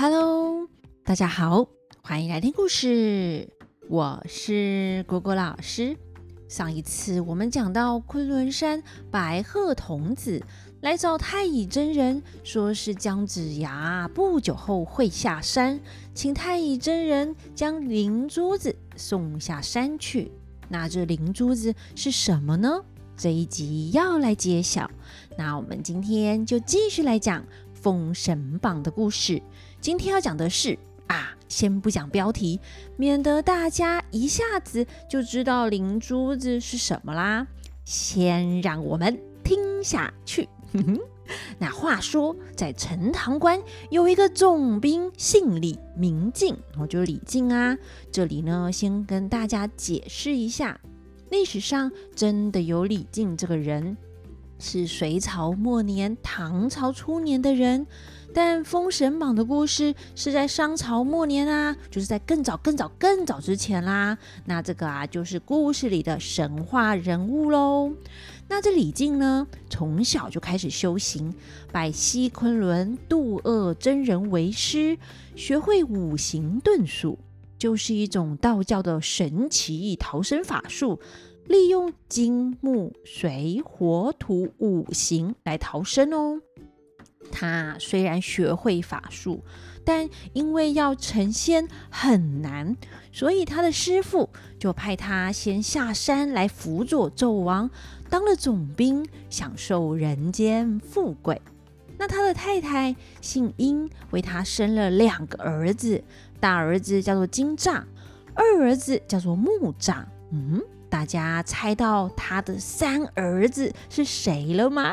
Hello，大家好，欢迎来听故事。我是果果老师。上一次我们讲到昆仑山白鹤童子来找太乙真人，说是姜子牙不久后会下山，请太乙真人将灵珠子送下山去。那这灵珠子是什么呢？这一集要来揭晓。那我们今天就继续来讲《封神榜》的故事。今天要讲的是啊，先不讲标题，免得大家一下子就知道灵珠子是什么啦。先让我们听下去。那话说，在陈塘关有一个总兵，姓李，名敬，哦，就是李靖啊。这里呢，先跟大家解释一下，历史上真的有李靖这个人，是隋朝末年、唐朝初年的人。但《封神榜》的故事是在商朝末年啊，就是在更早、更早、更早之前啦。那这个啊，就是故事里的神话人物喽。那这李靖呢，从小就开始修行，拜西昆仑渡厄真人为师，学会五行遁术，就是一种道教的神奇逃生法术，利用金木水火土五行来逃生哦。他虽然学会法术，但因为要成仙很难，所以他的师傅就派他先下山来辅佐纣王，当了总兵，享受人间富贵。那他的太太姓殷，为他生了两个儿子，大儿子叫做金吒，二儿子叫做木吒。嗯。大家猜到他的三儿子是谁了吗？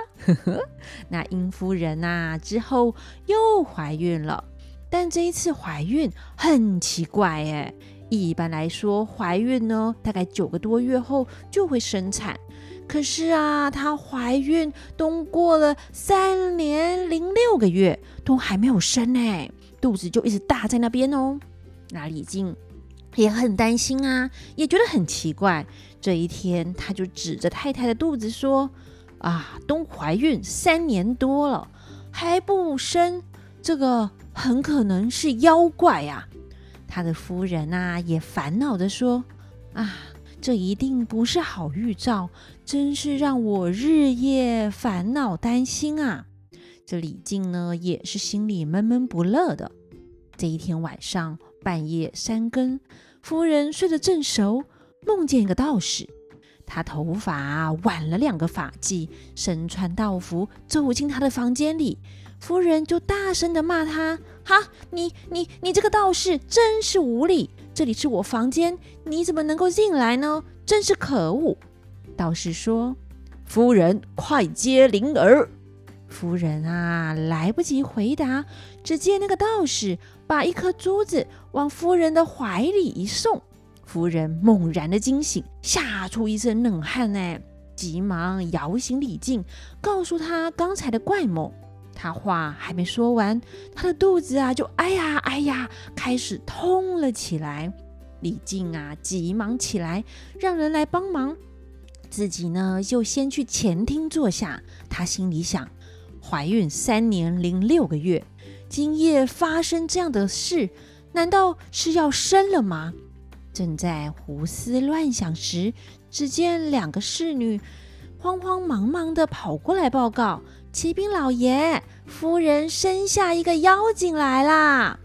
那殷夫人呐，之后又怀孕了，但这一次怀孕很奇怪哎。一般来说，怀孕呢，大概九个多月后就会生产。可是啊，她怀孕都过了三年零六个月，都还没有生呢，肚子就一直大在那边哦。那李靖。也很担心啊，也觉得很奇怪。这一天，他就指着太太的肚子说：“啊，都怀孕三年多了还不生，这个很可能是妖怪呀。”他的夫人啊，也烦恼的说：“啊，这一定不是好预兆，真是让我日夜烦恼担心啊。”这李靖呢，也是心里闷闷不乐的。这一天晚上。半夜三更，夫人睡得正熟，梦见一个道士，他头发挽了两个发髻，身穿道服，走进他的房间里。夫人就大声的骂他：“哈，你你你这个道士真是无礼！这里是我房间，你怎么能够进来呢？真是可恶！”道士说：“夫人，快接灵儿。”夫人啊，来不及回答，只见那个道士把一颗珠子往夫人的怀里一送，夫人猛然的惊醒，吓出一身冷汗呢，急忙摇醒李靖，告诉他刚才的怪梦。他话还没说完，他的肚子啊就哎呀哎呀开始痛了起来。李靖啊急忙起来，让人来帮忙，自己呢就先去前厅坐下。他心里想。怀孕三年零六个月，今夜发生这样的事，难道是要生了吗？正在胡思乱想时，只见两个侍女慌慌忙忙的跑过来报告：“启禀老爷，夫人生下一个妖精来啦！”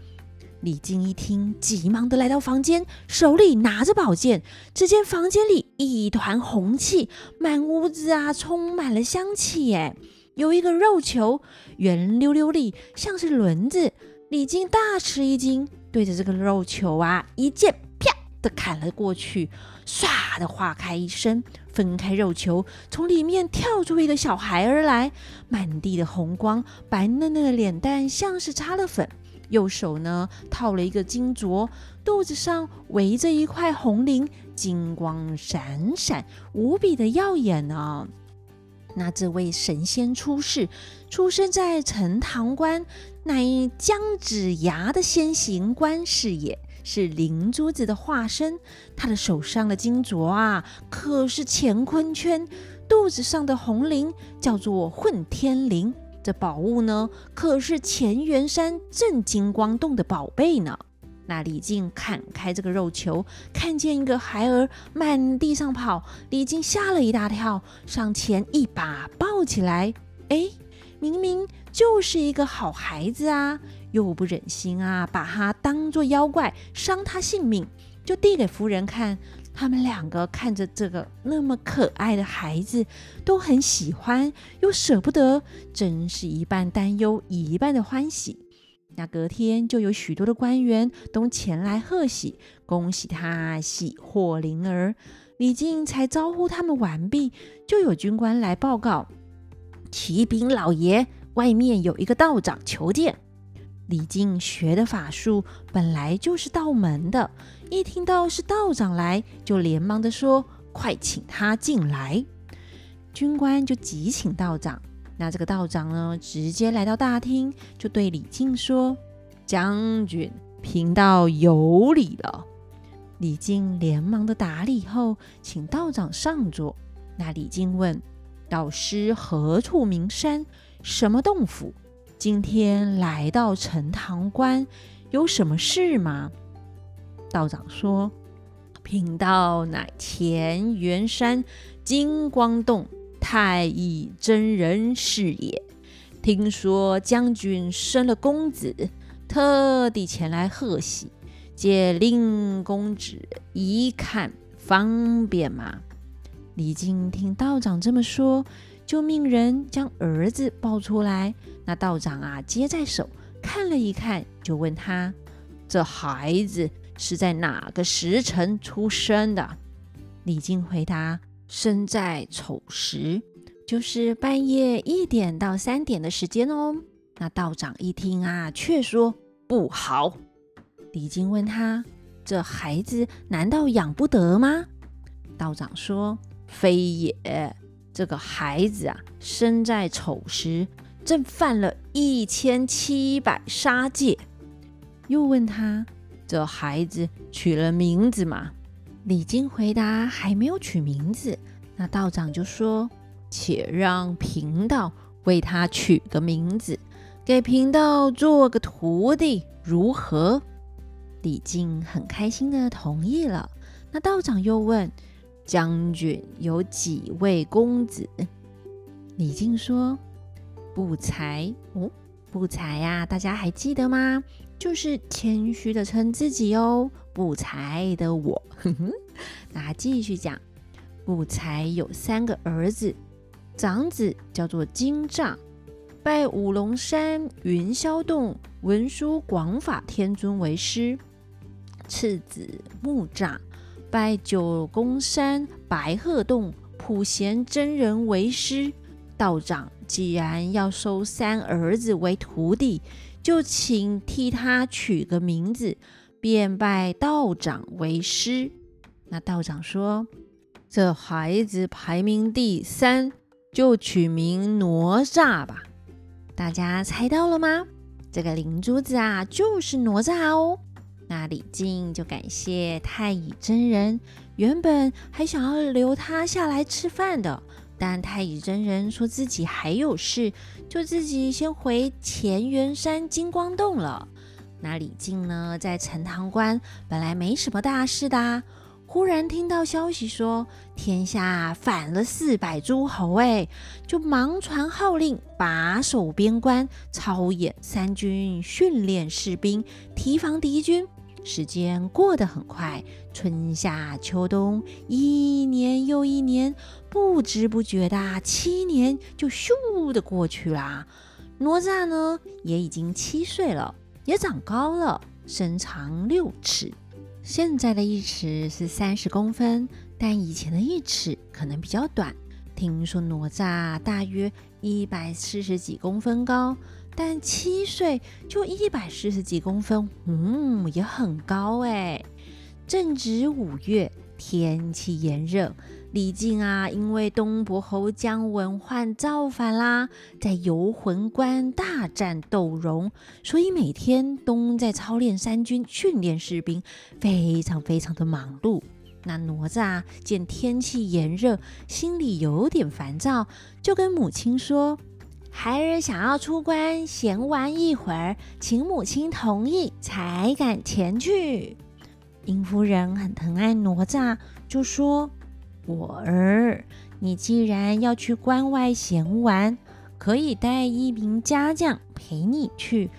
李靖一听，急忙的来到房间，手里拿着宝剑。只见房间里一团红气，满屋子啊充满了香气，哎。有一个肉球，圆溜溜的，像是轮子。李靖大吃一惊，对着这个肉球啊，一剑啪的砍了过去，唰的划开一声，分开肉球，从里面跳出一个小孩儿来，满地的红光，白嫩嫩的脸蛋像是擦了粉，右手呢套了一个金镯，肚子上围着一块红绫，金光闪闪，无比的耀眼呢。那这位神仙出世，出生在陈塘关，乃姜子牙的先行官是也，是灵珠子的化身。他的手上的金镯啊，可是乾坤圈；肚子上的红绫叫做混天绫。这宝物呢，可是乾元山镇金光洞的宝贝呢。那李靖砍开这个肉球，看见一个孩儿满地上跑，李靖吓了一大跳，上前一把抱起来。哎，明明就是一个好孩子啊，又不忍心啊，把他当做妖怪，伤他性命，就递给夫人看。他们两个看着这个那么可爱的孩子，都很喜欢，又舍不得，真是一半担忧，一半的欢喜。那隔天就有许多的官员都前来贺喜，恭喜他喜获麟儿。李靖才招呼他们完毕，就有军官来报告：启禀老爷，外面有一个道长求见。李靖学的法术本来就是道门的，一听到是道长来，就连忙的说：“快请他进来。”军官就急请道长。那这个道长呢，直接来到大厅，就对李靖说：“将军，贫道有礼了。”李靖连忙的打理后，请道长上座。那李靖问：“道师何处名山？什么洞府？”今天来到陈塘关，有什么事吗？道长说：“贫道乃乾元山金光洞太乙真人是也。听说将军生了公子，特地前来贺喜，借令公子一看，方便吗？”李靖听道长这么说。就命人将儿子抱出来，那道长啊接在手看了一看，就问他：“这孩子是在哪个时辰出生的？”李靖回答：“生在丑时，就是半夜一点到三点的时间哦。”那道长一听啊，却说：“不好。”李靖问他：“这孩子难道养不得吗？”道长说：“非也。”这个孩子啊，生在丑时，正犯了一千七百杀戒。又问他：“这孩子取了名字吗？”李靖回答：“还没有取名字。”那道长就说：“且让贫道为他取个名字，给贫道做个徒弟，如何？”李靖很开心的同意了。那道长又问。将军有几位公子？李靖说：“不才哦，不才呀，大家还记得吗？就是谦虚的称自己哦，不才的我。那继续讲，不才有三个儿子，长子叫做金吒，拜五龙山云霄洞文殊广法天尊为师；次子木吒。”拜九宫山白鹤洞普贤真人为师，道长既然要收三儿子为徒弟，就请替他取个名字，便拜道长为师。那道长说：“这孩子排名第三，就取名哪吒吧。”大家猜到了吗？这个灵珠子啊，就是哪吒哦。那李靖就感谢太乙真人，原本还想要留他下来吃饭的，但太乙真人说自己还有事，就自己先回乾元山金光洞了。那李靖呢，在陈塘关本来没什么大事的，忽然听到消息说天下反了四百诸侯，哎，就忙传号令，把守边关，操演三军，训练士兵，提防敌军。时间过得很快，春夏秋冬，一年又一年，不知不觉的七年就咻的过去啦。哪吒呢，也已经七岁了，也长高了，身长六尺。现在的一尺是三十公分，但以前的一尺可能比较短。听说哪吒大约一百四十几公分高。但七岁就一百四十几公分，嗯，也很高哎。正值五月，天气炎热，李靖啊，因为东伯侯姜文焕造反啦，在游魂关大战斗荣，所以每天都在操练三军，训练士兵，非常非常的忙碌。那哪吒见天气炎热，心里有点烦躁，就跟母亲说。孩儿想要出关闲玩一会儿，请母亲同意才敢前去。殷夫人很疼爱哪吒，就说：“我儿，你既然要去关外闲玩，可以带一名家将陪你去，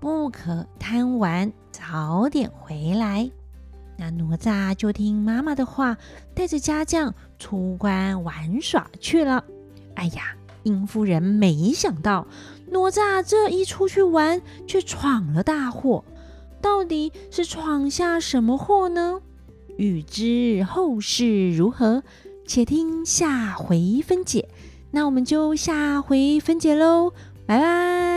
不可贪玩，早点回来。”那哪吒就听妈妈的话，带着家将出关玩耍去了。哎呀，殷夫人没想到哪吒这一出去玩，却闯了大祸。到底是闯下什么祸呢？欲知后事如何，且听下回分解。那我们就下回分解喽，拜拜。